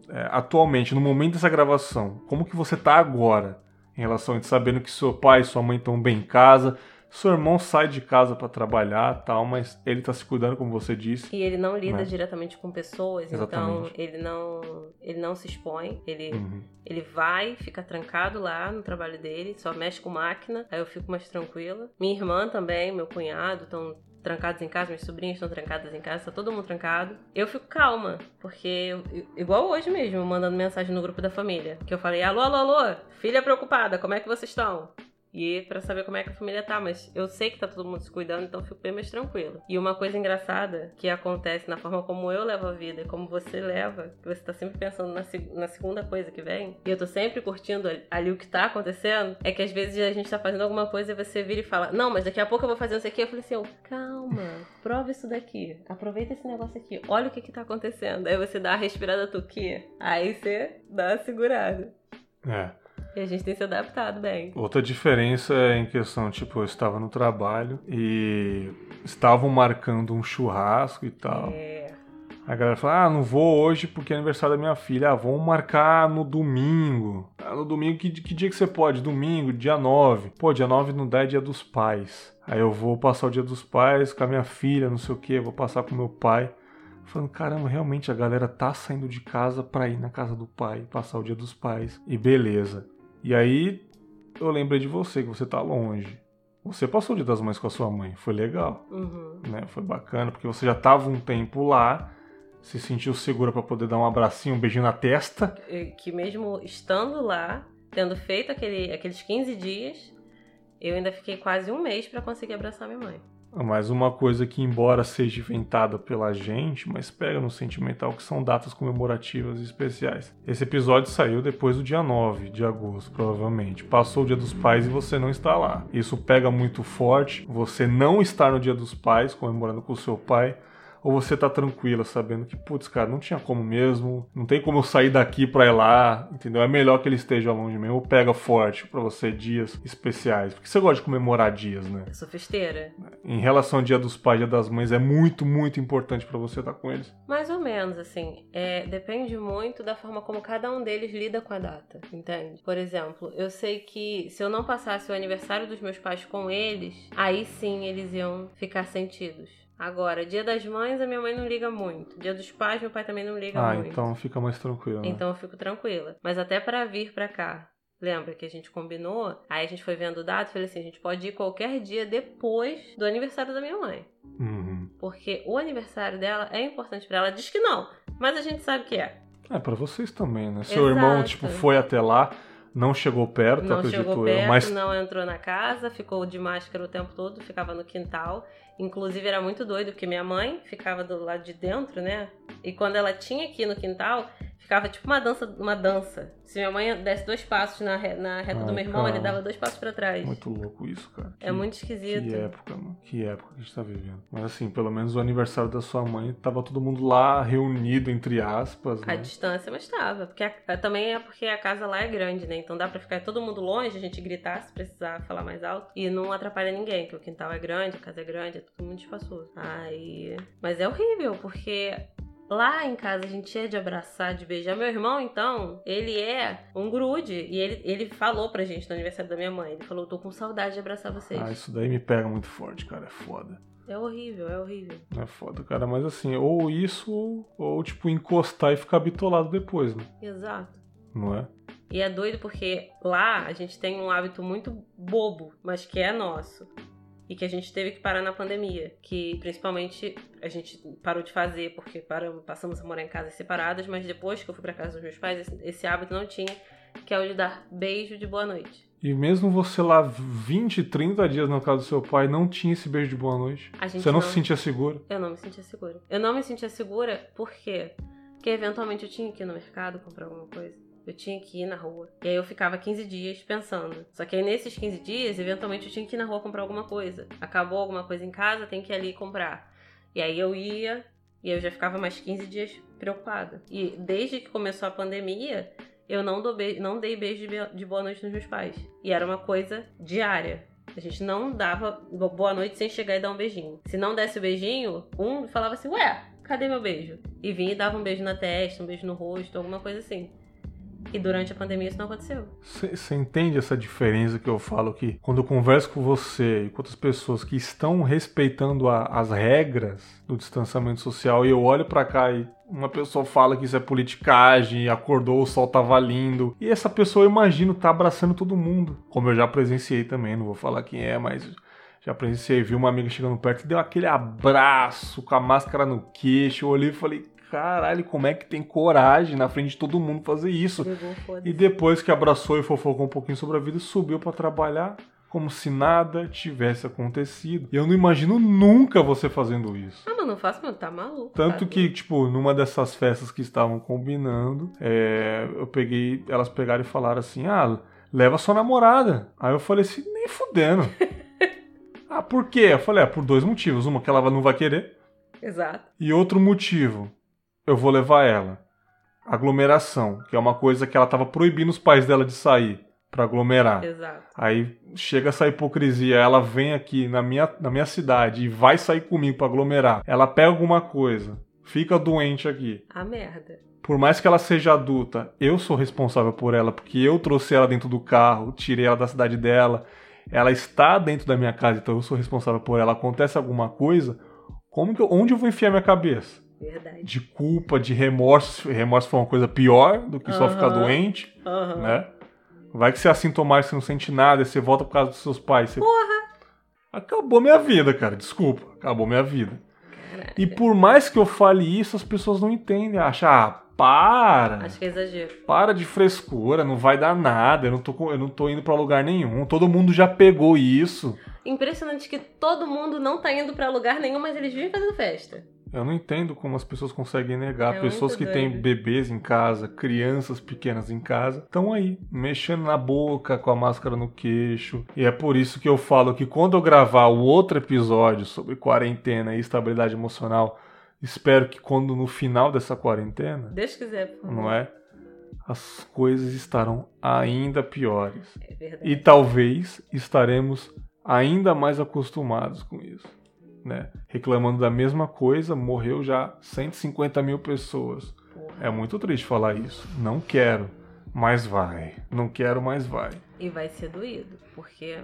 é, atualmente, no momento dessa gravação, como que você tá agora? Em relação a sabendo que seu pai e sua mãe estão bem em casa, seu irmão sai de casa pra trabalhar tal, mas ele tá se cuidando, como você disse. E ele não lida Né? diretamente com pessoas, então Exatamente. ele não, ele não se expõe. Ele, Uhum. Ele vai, fica trancado lá no trabalho dele, só mexe com máquina, aí eu fico mais tranquila. Minha irmã também, meu cunhado, estão trancados em casa, minhas sobrinhas estão trancadas em casa, tá todo mundo trancado. Eu fico calma, porque eu- igual hoje mesmo, mandando mensagem no grupo da família, que eu falei: "Alô, alô, alô, filha preocupada, como é que vocês estão?" E para saber como é que a família tá, mas eu sei que tá todo mundo se cuidando, então fico bem mais tranquila. E uma coisa engraçada que acontece na forma como eu levo a vida e como você leva, que você tá sempre pensando na, na segunda coisa que vem, e eu tô sempre curtindo ali o que tá acontecendo, é que às vezes a gente tá fazendo alguma coisa e você vira e fala: Não, mas daqui a pouco eu vou fazer isso aqui. Eu falei assim: oh, calma, prova isso daqui, aproveita esse negócio aqui, olha o que que tá acontecendo. Aí você dá a respirada tuqui, aí você dá a segurada. É. E a gente tem se adaptado bem. Outra diferença é em questão, tipo, eu estava no trabalho e estavam marcando um churrasco e tal. É. A galera fala, ah, não vou hoje porque é aniversário da minha filha. Ah, vamos marcar no domingo. Ah, no domingo, que, que dia que você pode? Domingo, dia 9. Pô, dia 9 não dá, é dia dos pais. Aí eu vou passar o dia dos pais com a minha filha, não sei o que, vou passar com meu pai. Falando, caramba, realmente a galera tá saindo de casa pra ir na casa do pai, passar o dia dos pais. E beleza. E aí eu lembrei de você, que você tá longe. Você passou o dia das mães com a sua mãe, foi legal, Uhum. né? Foi bacana, porque você já tava um tempo lá, se sentiu segura para poder dar um abracinho, um beijinho na testa. Que mesmo estando lá, tendo feito aquele, aqueles 15 dias, eu ainda fiquei quase um mês pra conseguir abraçar minha mãe. Mas uma coisa que, embora seja inventada pela gente, mas pega no sentimental, que são datas comemorativas especiais. Esse episódio saiu depois do dia 9 de agosto, provavelmente. Passou o dia dos pais e você não está lá. Isso pega muito forte, você não estar no dia dos pais, comemorando com o seu pai, ou você tá tranquila, sabendo que, putz, cara, não tinha como mesmo, não tem como eu sair daqui pra ir lá, entendeu? É melhor que ele esteja longe mesmo, ou pega forte pra você dias especiais. Porque você gosta de comemorar dias, né? Eu sou festeira. Em relação ao dia dos pais, dia das mães, é muito, muito importante pra você estar com eles. Mais ou menos, assim. É, depende muito da forma como cada um deles lida com a data, entende? Por exemplo, eu sei que se eu não passasse o aniversário dos meus pais com eles, aí sim eles iam ficar sentidos. Agora, dia das mães, a minha mãe não liga muito. Dia dos pais, meu pai também não liga ah, muito. então fica mais tranquilo. Né? Então eu fico tranquila. Mas até para vir pra cá, lembra que a gente combinou? Aí a gente foi vendo o dado e falei assim: a gente pode ir qualquer dia depois do aniversário da minha mãe. Uhum. Porque o aniversário dela é importante pra ela. Diz que não, mas a gente sabe que é. É, pra vocês também, né? Seu irmão, Exato. tipo, foi até lá, não chegou perto, Não acredito chegou eu, perto, mas não entrou na casa, ficou de máscara o tempo todo, ficava no quintal. Inclusive era muito doido, porque minha mãe ficava do lado de dentro, né? E quando ela tinha aqui no quintal, ficava tipo uma dança, uma dança. Se minha mãe desse dois passos na, re- na reta do Ai, meu irmão, ele cara. dava dois passos pra trás. muito louco isso, cara. É Que- muito esquisito. Que época, mano. Que época que a gente tá vivendo. Mas assim, pelo menos o aniversário da sua mãe, tava todo mundo lá, reunido, entre aspas, A né? distância, mas tava. Porque a- também é porque a casa lá é grande, né? Então dá pra ficar todo mundo longe, a gente gritar se precisar falar mais alto. E não atrapalha ninguém, porque o quintal é grande, a casa é grande, é tudo muito espaçoso. Aí. Mas é horrível, porque. Lá em casa a gente é de abraçar, de beijar. Meu irmão, então, ele é um grude. E ele, ele falou pra gente no aniversário da minha mãe. Ele falou: tô com saudade de abraçar vocês. Ah, isso daí me pega muito forte, cara. É foda. É horrível, é horrível. É foda, cara. Mas assim, ou isso, ou tipo, encostar e ficar bitolado depois, né? Exato. Não é? E é doido porque lá a gente tem um hábito muito bobo, mas que é nosso. E que a gente teve que parar na pandemia. Que principalmente a gente parou de fazer porque paramos, passamos a morar em casas separadas, mas depois que eu fui pra casa dos meus pais, esse, esse hábito não tinha, que é o de dar beijo de boa noite. E mesmo você lá 20, 30 dias na casa do seu pai, não tinha esse beijo de boa noite. Você não, não- se sentia seguro. Eu não me sentia segura. Eu não me sentia segura por quê? Porque eventualmente eu tinha que ir no mercado comprar alguma coisa. Eu tinha que ir na rua. E aí eu ficava 15 dias pensando. Só que aí nesses 15 dias, eventualmente eu tinha que ir na rua comprar alguma coisa. Acabou alguma coisa em casa, tem que ir ali comprar. E aí eu ia e eu já ficava mais 15 dias preocupada. E desde que começou a pandemia, eu não, dou be- não dei beijo de boa noite nos meus pais. E era uma coisa diária. A gente não dava bo- boa noite sem chegar e dar um beijinho. Se não desse o beijinho, um falava assim, ué, cadê meu beijo? E vinha e dava um beijo na testa, um beijo no rosto, alguma coisa assim. E durante a pandemia isso não aconteceu. Você entende essa diferença que eu falo que quando eu converso com você e com outras pessoas que estão respeitando a- as regras do distanciamento social e eu olho pra cá e uma pessoa fala que isso é politicagem, acordou, o sol tava lindo, e essa pessoa eu imagino tá abraçando todo mundo, como eu já presenciei também, não vou falar quem é, mas já presenciei, vi uma amiga chegando perto e deu aquele abraço com a máscara no queixo, eu olhei e falei, caralho, como é que tem coragem na frente de todo mundo fazer isso? E depois que abraçou e fofocou um pouquinho sobre a vida, subiu pra trabalhar. como se nada tivesse acontecido. E eu não imagino nunca você fazendo isso. Ah, mas não faço, mano, tá maluco. Tanto sabe? que, tipo, numa dessas festas que estavam combinando, é, eu peguei, elas pegaram e falaram assim: ah, leva sua namorada. Aí eu falei assim, nem fudendo. ah, por quê? Eu falei, ah, por dois motivos. Uma, que ela não vai querer. Exato. E outro motivo, eu vou levar ela. Aglomeração, que é uma coisa que ela tava proibindo os pais dela de sair pra aglomerar. Exato. Aí chega essa hipocrisia, ela vem aqui na minha, na minha cidade e vai sair comigo pra aglomerar. Ela pega alguma coisa, fica doente aqui. A merda. Por mais que ela seja adulta, eu sou responsável por ela, porque eu trouxe ela dentro do carro, tirei ela da cidade dela. Ela está dentro da minha casa, então eu sou responsável por ela. Acontece alguma coisa, como que eu, onde eu vou enfiar minha cabeça? Verdade. De culpa, de remorso. Remorso foi uma coisa pior do que só ficar doente, né? Vai que você é assintomático, você não sente nada, você volta por causa dos seus pais. Você... Porra! Acabou minha vida, cara. Desculpa. Acabou minha vida. E por mais que eu fale isso, as pessoas não entendem. Acham, ah, para. Acho que é exagero. Para de frescura, não vai dar nada. Eu não tô, eu não tô indo pra lugar nenhum. Todo mundo já pegou isso. Impressionante que todo mundo não tá indo pra lugar nenhum, mas eles vivem fazendo festa. Eu não entendo como as pessoas conseguem negar. É pessoas que muito têm doido. bebês em casa, crianças pequenas em casa, estão aí, mexendo na boca, com a máscara no queixo. E é por isso que eu falo que quando eu gravar o outro episódio sobre quarentena e estabilidade emocional, espero que quando no final dessa quarentena, Deus quiser, não é? As coisas estarão ainda piores. É verdade. E talvez estaremos ainda mais acostumados com isso. Né? Reclamando da mesma coisa, morreu já 150 mil pessoas. É muito triste falar isso. Não quero, mas vai. Não quero, mas vai. E vai ser doído, porque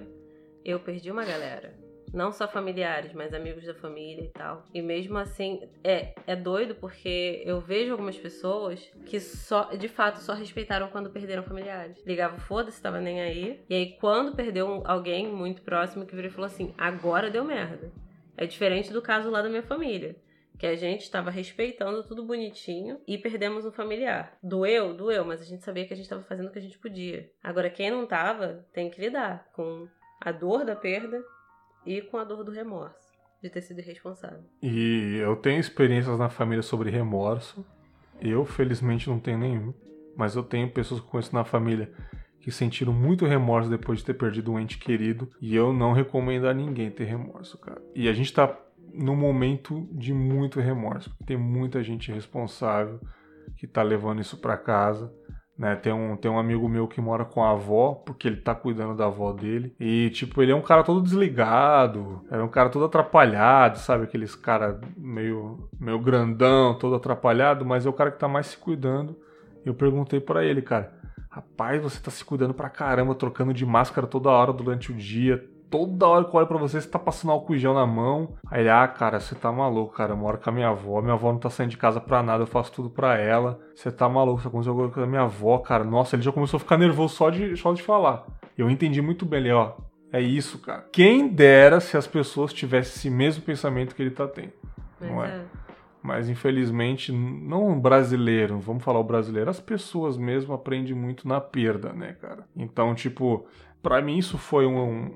eu perdi uma galera. Não só familiares, mas amigos da família e tal. E mesmo assim, é, é doido porque eu vejo algumas pessoas que só, de fato, só respeitaram quando perderam familiares. Ligava, foda-se, tava nem aí. E aí, quando perdeu alguém muito próximo que virou e falou assim: agora deu merda. É diferente do caso lá da minha família. Que a gente estava respeitando tudo bonitinho e perdemos um familiar. Doeu? Doeu, mas a gente sabia que a gente estava fazendo o que a gente podia. Agora, quem não tava, tem que lidar com a dor da perda e com a dor do remorso de ter sido irresponsável. E eu tenho experiências na família sobre remorso. Eu, felizmente, não tenho nenhum. Mas eu tenho pessoas que conheço na família que sentiram muito remorso depois de ter perdido um ente querido. E eu não recomendo a ninguém ter remorso, cara. E a gente tá num momento de muito remorso. Tem muita gente responsável que tá levando isso pra casa. Né, tem, um, tem um amigo meu que mora com a avó, porque ele tá cuidando da avó dele. E, tipo, ele é um cara todo desligado, era um cara todo atrapalhado, sabe? Aqueles cara meio, meio grandão, todo atrapalhado, mas é o cara que tá mais se cuidando. Eu perguntei pra ele, cara, rapaz, você tá se cuidando pra caramba, trocando de máscara toda hora durante o dia. Toda hora que eu olho pra você, você tá passando álcool em gel na mão. Aí ele, ah, cara, você tá maluco, cara. Eu moro com a minha avó. Minha avó não tá saindo de casa pra nada, eu faço tudo pra ela. Você tá maluco, você aconteceu alguma coisa com a minha avó, cara. Nossa, ele já começou a ficar nervoso só de, só de falar. Eu entendi muito bem ele, ó. É isso, cara. Quem dera se as pessoas tivessem esse mesmo pensamento que ele tá tendo. Mas Não é? é. Mas infelizmente, não o brasileiro, vamos falar o brasileiro, as pessoas mesmo aprendem muito na perda, né, cara? Então, tipo, pra mim isso foi um,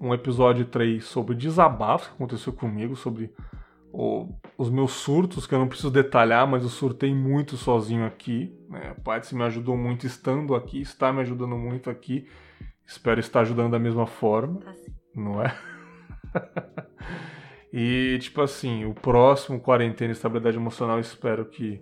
um episódio 3 sobre desabafo que aconteceu comigo, sobre o- os meus surtos, que eu não preciso detalhar, mas eu surtei muito sozinho aqui. Né? A Patsy me ajudou muito estando aqui, está me ajudando muito aqui. Espero estar ajudando da mesma forma Tá não é? e, tipo assim, o próximo Quarentena e Estabilidade Emocional, espero que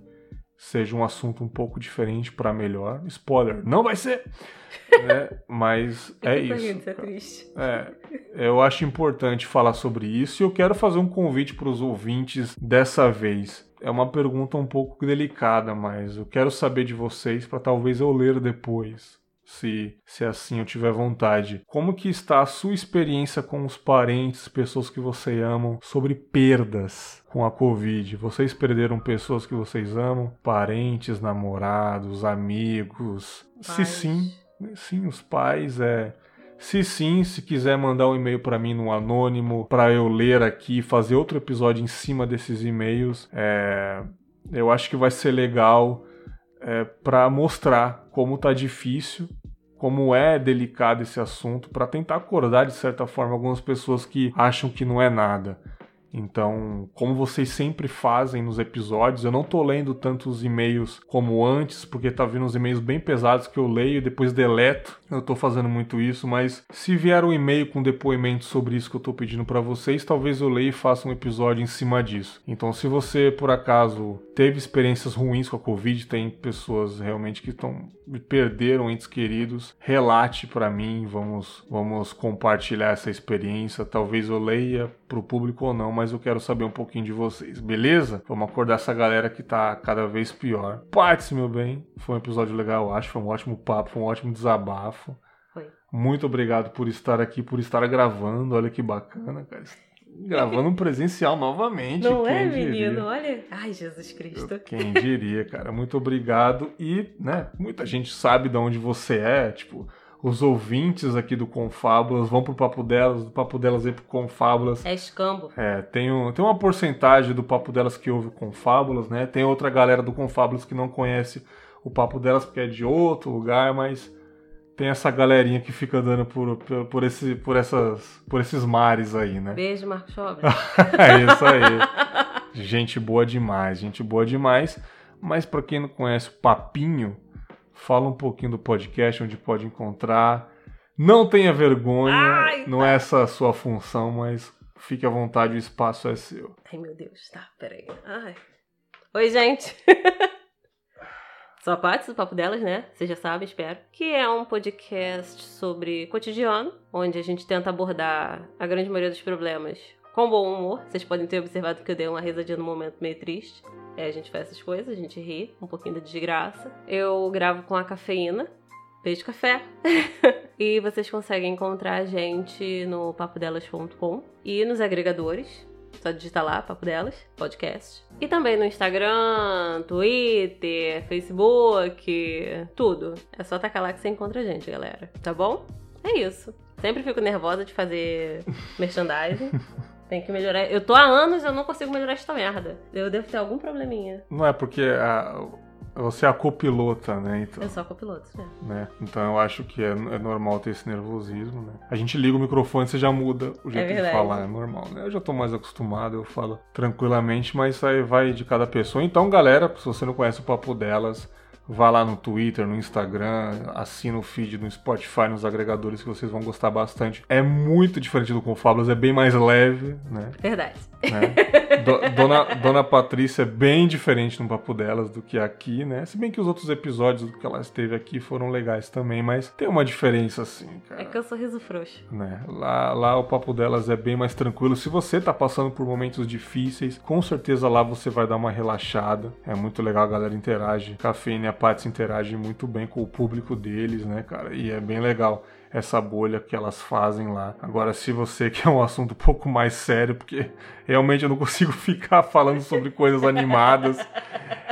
seja um assunto um pouco diferente pra melhor. Spoiler, não vai ser! né? Mas é isso. É cara. triste. É, eu acho importante falar sobre isso e eu quero fazer um convite para os ouvintes dessa vez. É uma pergunta um pouco delicada, mas eu quero saber de vocês para talvez eu ler depois. Se, se assim eu tiver vontade. Como que está a sua experiência com os parentes, pessoas que você amam, sobre perdas com a Covid? Vocês perderam pessoas que vocês amam? Parentes, namorados, amigos? Se Pais. sim, sim, os pais, é... Se sim, se quiser mandar um e-mail para mim no anônimo, para eu ler aqui, fazer outro episódio em cima desses e-mails, é, eu acho que vai ser legal é, para mostrar como tá difícil, como é delicado esse assunto para tentar acordar de certa forma algumas pessoas que acham que não é nada. Então, como vocês sempre fazem nos episódios, eu não tô lendo tantos e-mails como antes, porque tá vindo uns e-mails bem pesados que eu leio e depois deleto. Eu tô fazendo muito isso, mas se vier um e-mail com depoimento sobre isso que eu tô pedindo para vocês, talvez eu leia e faça um episódio em cima disso. Então, se você por acaso teve experiências ruins com a Covid, tem pessoas realmente que estão perderam entes queridos, relate para mim, vamos vamos compartilhar essa experiência. Talvez eu leia pro público ou não, mas eu quero saber um pouquinho de vocês, beleza? Vamos acordar essa galera que tá cada vez pior. Parte, meu bem. Foi um episódio legal, eu acho. Foi um ótimo papo, foi um ótimo desabafo. Muito obrigado por estar aqui, por estar gravando. Olha que bacana, cara. Gravando um presencial novamente. Não é, diria? menino? Olha. Ai, Jesus Cristo. Quem diria, cara? Muito obrigado. E, né, muita gente sabe de onde você é, tipo, os ouvintes aqui do Confábulas vão pro Papo Delas, do Papo Delas vem pro Confábulas. É escambo. É, tem, um, tem uma porcentagem do Papo Delas que ouve o Confábulas, né? Tem outra galera do Confábulas que não conhece o Papo Delas porque é de outro lugar, mas tem essa galerinha que fica andando por, por, por esse, por, essas, por esses mares aí, né? Beijo, Marco Chobre. é isso aí. Gente boa demais, gente boa demais. Mas para quem não conhece o Papinho, fala um pouquinho do podcast, onde pode encontrar. Não tenha vergonha, Ai, não é essa a sua função, mas fique à vontade, o espaço é seu. Ai, meu Deus. Tá, peraí. Ai. Oi, gente. Sou a Paty do Papo Delas, né? Vocês já sabem, espero. Que é um podcast sobre cotidiano, onde a gente tenta abordar a grande maioria dos problemas com bom humor. Vocês podem ter observado que eu dei uma risadinha no momento meio triste. É, a gente faz essas coisas, a gente ri, um pouquinho da desgraça. Eu gravo com a cafeína. Beijo café. e vocês conseguem encontrar a gente no papodelas.com e nos agregadores. Só digitar lá, Papo Delas, podcast. E também no Instagram, Twitter, Facebook, tudo. É só tacar lá que você encontra a gente, galera. Tá bom? É isso. Sempre fico nervosa de fazer merchandising. Tem que melhorar. Eu tô há anos e eu não consigo melhorar esta merda. Eu devo ter algum probleminha. Não é porque a- você é a copilota, né? Então, Eu sou a copiloto, né? né? então eu acho que é, é normal ter esse nervosismo, né? A gente liga o microfone, você já muda o jeito de verdade. falar, é normal, né? Eu já tô mais acostumado, eu falo tranquilamente, mas isso aí vai de cada pessoa. Então, galera, se você não conhece o Papo Delas, vá lá no Twitter, no Instagram, assina o feed no Spotify, nos agregadores que vocês vão gostar bastante. É muito diferente do Confábulas, é bem mais leve, né? Verdade. né? Do- Dona, Dona Patrícia é bem diferente no papo delas do que aqui, né? Se bem que os outros episódios que ela esteve aqui foram legais também, mas tem uma diferença assim, cara. É que eu sou riso frouxo. Né? Lá, lá o papo delas é bem mais tranquilo. Se você tá passando por momentos difíceis, com certeza lá você vai dar uma relaxada. É muito legal, a galera interage. Cafeína a Paty interagem muito bem com o público deles, né, cara? E é bem legal essa bolha que elas fazem lá. Agora, se você quer um assunto um pouco mais sério, porque realmente eu não consigo ficar falando sobre coisas animadas.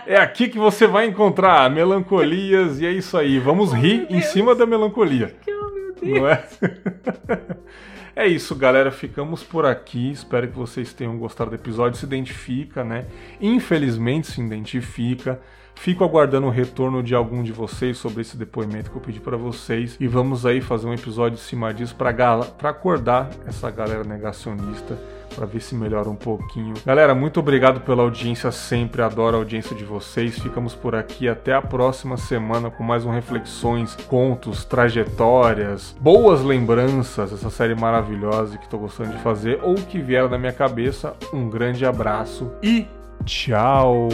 É aqui que você vai encontrar melancolias e é isso aí. Vamos rir em cima da melancolia. Que, oh, meu Deus. Não é? É isso, galera. Ficamos por aqui. Espero que vocês tenham gostado do episódio. Se identifica, né? Infelizmente se identifica. Fico aguardando o retorno de algum de vocês sobre esse depoimento que eu pedi pra vocês. E vamos aí fazer um episódio em cima disso pra acordar essa galera negacionista. Pra ver se melhora um pouquinho. Galera, muito obrigado pela audiência sempre. Adoro a audiência de vocês. Ficamos por aqui. Até a próxima semana com mais um Reflexões, Contos, Trajetórias, Boas Lembranças. Essa série maravilhosa que tô gostando de fazer. Ou que vier na minha cabeça. Um grande abraço e tchau!